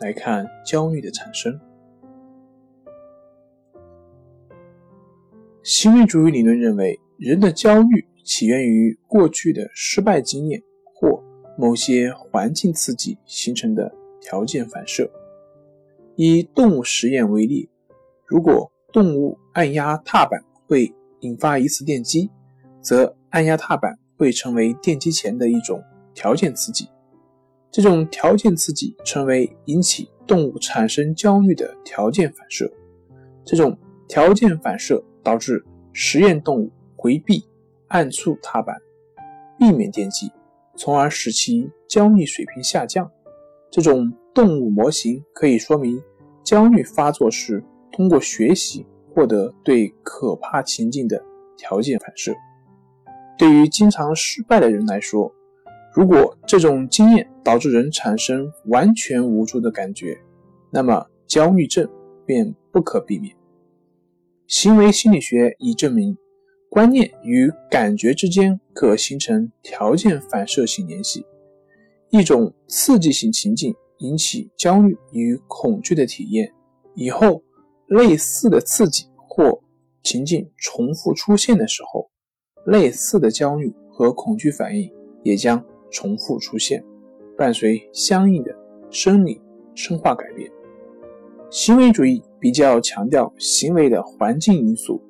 来看焦虑的产生。行为主义理论认为，人的焦虑起源于过去的失败经验或某些环境刺激形成的条件反射。以动物实验为例，如果动物按压踏板会引发一次电击，则按压踏板会成为电击前的一种条件刺激。这种条件刺激成为引起动物产生焦虑的条件反射。这种条件反射导致实验动物回避按触踏板，避免电击，从而使其焦虑水平下降。这种动物模型可以说明焦虑发作时通过学习获得对可怕情境的条件反射。对于经常失败的人来说，如果这种经验导致人产生完全无助的感觉，那么焦虑症便不可避免。行为心理学已证明，观念与感觉之间可形成条件反射性联系。一种刺激性情境引起焦虑与恐惧的体验，以后类似的刺激或情境重复出现的时候，类似的焦虑和恐惧反应也将。重复出现，伴随相应的生理生化改变。行为主义比较强调行为的环境因素。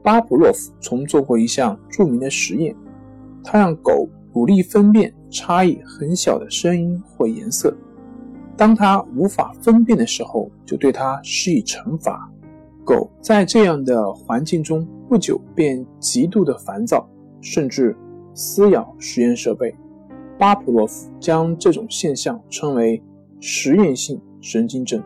巴甫洛夫曾做过一项著名的实验，他让狗努力分辨差异很小的声音或颜色，当它无法分辨的时候，就对它施以惩罚。狗在这样的环境中不久便极度的烦躁，甚至撕咬实验设备。巴甫洛夫将这种现象称为实验性神经症。